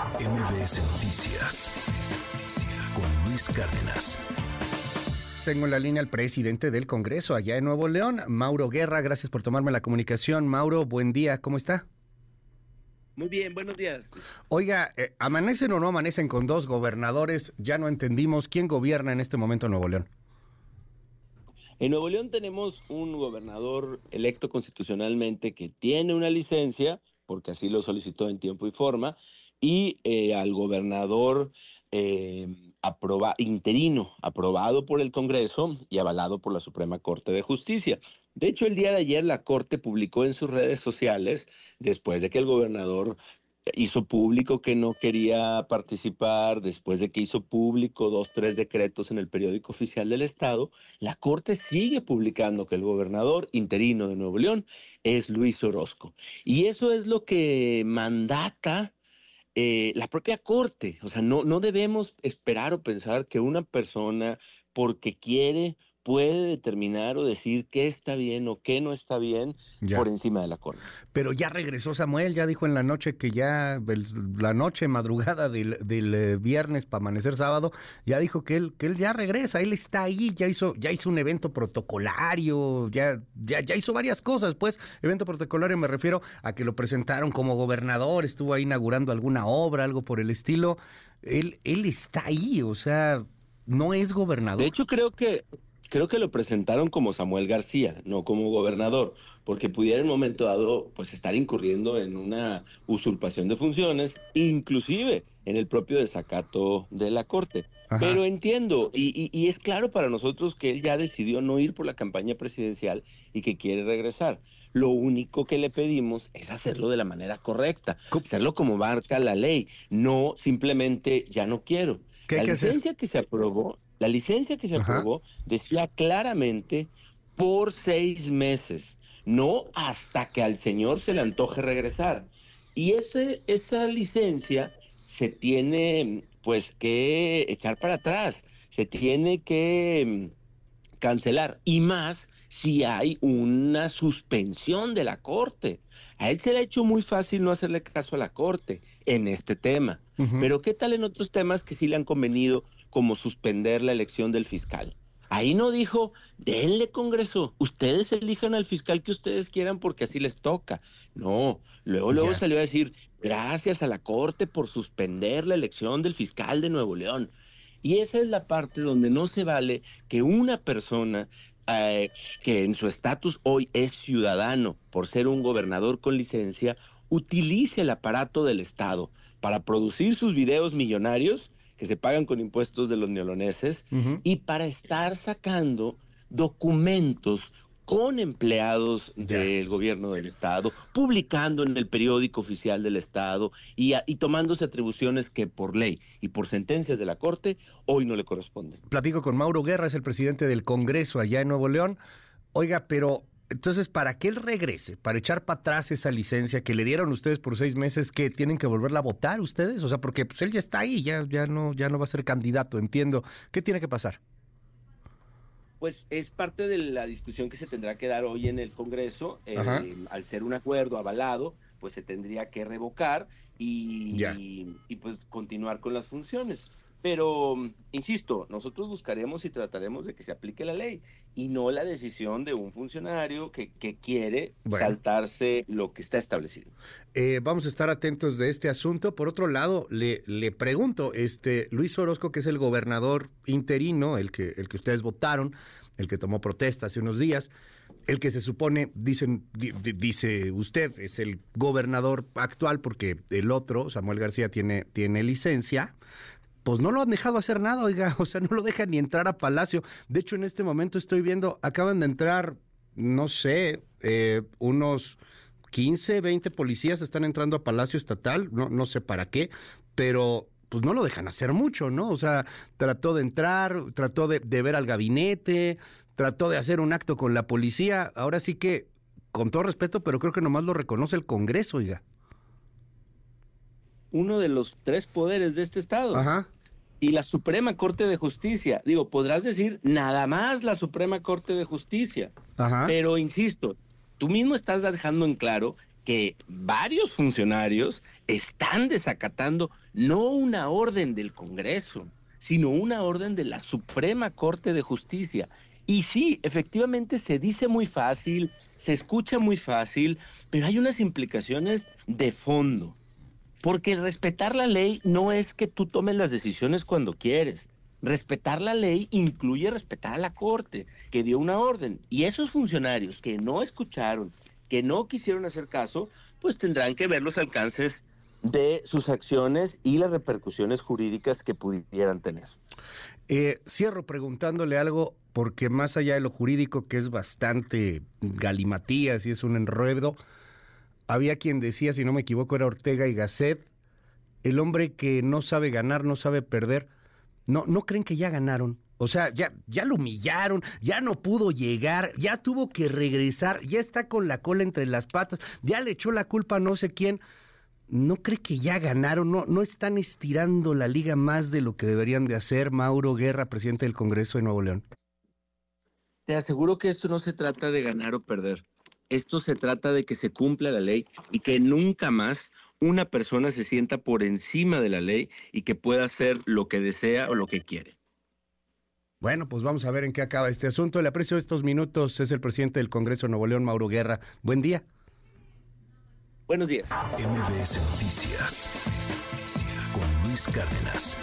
MBS Noticias con Luis Cárdenas. Tengo en la línea al presidente del Congreso allá en Nuevo León, Mauro Guerra. Gracias por tomarme la comunicación. Mauro, buen día. ¿Cómo está? Muy bien, buenos días. Oiga, eh, ¿amanecen o no amanecen con dos gobernadores? Ya no entendimos quién gobierna en este momento en Nuevo León. En Nuevo León tenemos un gobernador electo constitucionalmente que tiene una licencia, porque así lo solicitó en tiempo y forma, y eh, al gobernador eh, interino, aprobado por el Congreso y avalado por la Suprema Corte de Justicia. De hecho, el día de ayer la Corte publicó en sus redes sociales, después de que el gobernador hizo público que no quería participar, después de que hizo público dos, tres decretos en el periódico oficial del Estado, la Corte sigue publicando que el gobernador interino de Nuevo León es Luis Orozco. Y eso es lo que mandata eh, la propia Corte. O sea, no, no debemos esperar o pensar que una persona, porque quiere puede determinar o decir qué está bien o qué no está bien por encima de la corte. Pero ya regresó Samuel, ya dijo en la noche que ya, la noche, madrugada del, eh, viernes para amanecer sábado, ya dijo que él, que él ya regresa, él está ahí, ya hizo, ya hizo un evento protocolario, ya, ya, ya hizo varias cosas, pues, evento protocolario me refiero a que lo presentaron como gobernador, estuvo ahí inaugurando alguna obra, algo por el estilo. Él, él está ahí, o sea, no es gobernador. De hecho, creo que creo que lo presentaron como Samuel García, no como gobernador, porque pudiera en un momento dado pues estar incurriendo en una usurpación de funciones, inclusive en el propio desacato de la Corte. Pero entiendo, y, y, es claro para nosotros que él ya decidió no ir por la campaña presidencial y que quiere regresar. Lo único que le pedimos es hacerlo de la manera correcta, hacerlo como marca la ley, no simplemente ya no quiero. la licencia que se aprobó la licencia que se aprobó decía claramente por seis meses, no hasta que al señor se le antoje regresar. Y ese, esa licencia se tiene pues que echar para atrás, se tiene que mm, cancelar. Y más si hay una suspensión de la Corte. A él se le ha hecho muy fácil no hacerle caso a la Corte en este tema. Pero ¿qué tal en otros temas que sí le han convenido, como suspender la elección del fiscal? Ahí no dijo, denle Congreso, ustedes elijan al fiscal que ustedes quieran porque así les toca. No, luego, luego salió a decir, gracias a la Corte por suspender la elección del fiscal de Nuevo León. Y esa es la parte donde no se vale que una persona eh, que en su estatus hoy es ciudadano por ser un gobernador con licencia, utilice el aparato del Estado para producir sus videos millonarios que se pagan con impuestos de los neoloneses y para estar sacando documentos con empleados del gobierno del Estado, publicando en el periódico oficial del Estado y, y, tomándose atribuciones que por ley y por sentencias de la Corte hoy no le corresponden. Platico con Mauro Guerra, es el presidente del Congreso allá en Nuevo León. Oiga, pero entonces, para que él regrese, para echar para atrás esa licencia que le dieron ustedes por seis meses, que tienen que volverla a votar ustedes, o sea, porque pues él ya está ahí, ya, ya no, ya no va a ser candidato, entiendo. ¿Qué tiene que pasar? Pues es parte de la discusión que se tendrá que dar hoy en el Congreso. Eh, al ser un acuerdo avalado, pues se tendría que revocar y, y pues continuar con las funciones. Pero, insisto, nosotros buscaremos y trataremos de que se aplique la ley y no la decisión de un funcionario que, quiere saltarse lo que está establecido. Eh, vamos a estar atentos de este asunto. Por otro lado, le, le pregunto, este Luis Orozco, que es el gobernador interino, el que, el que ustedes votaron, el que tomó protesta hace unos días, el que se supone, dicen, dice usted, es el gobernador actual porque el otro, Samuel García, tiene, tiene licencia pues no lo han dejado hacer nada, oiga, o sea, no lo dejan ni entrar a Palacio. De hecho, en este momento estoy viendo, acaban de entrar, no sé, eh, unos 15, 20 policías están entrando a Palacio Estatal, no, no sé para qué, pero pues no lo dejan hacer mucho, ¿no? O sea, trató de entrar, trató de, de ver al gabinete, trató de hacer un acto con la policía, ahora sí que, con todo respeto, pero creo que nomás lo reconoce el Congreso, oiga uno de los tres poderes de este Estado. Ajá. Y la Suprema Corte de Justicia. Digo, podrás decir nada más la Suprema Corte de Justicia. Ajá. Pero insisto, tú mismo estás dejando en claro que varios funcionarios están desacatando no una orden del Congreso, sino una orden de la Suprema Corte de Justicia. Y sí, efectivamente se dice muy fácil, se escucha muy fácil, pero hay unas implicaciones de fondo. Porque respetar la ley no es que tú tomes las decisiones cuando quieres. Respetar la ley incluye respetar a la Corte, que dio una orden. Y esos funcionarios que no escucharon, que no quisieron hacer caso, pues tendrán que ver los alcances de sus acciones y las repercusiones jurídicas que pudieran tener. Eh, cierro preguntándole algo, porque más allá de lo jurídico, que es bastante galimatías y es un enredo, había quien decía, si no me equivoco, era Ortega y Gasset, el hombre que no sabe ganar, no sabe perder. No, no creen que ya ganaron. O sea, ya, ya lo humillaron, ya no pudo llegar, ya tuvo que regresar, ya está con la cola entre las patas, ya le echó la culpa a no sé quién. ¿No cree que ya ganaron? ¿No, ¿No están estirando la liga más de lo que deberían de hacer? Mauro Guerra, presidente del Congreso de Nuevo León. Te aseguro que esto no se trata de ganar o perder. Esto se trata de que se cumpla la ley y que nunca más una persona se sienta por encima de la ley y que pueda hacer lo que desea o lo que quiere. Bueno, pues vamos a ver en qué acaba este asunto. Le aprecio estos minutos. Es el presidente del Congreso de Nuevo León, Mauro Guerra. Buen día. Buenos días. MBS Noticias con Luis Cárdenas.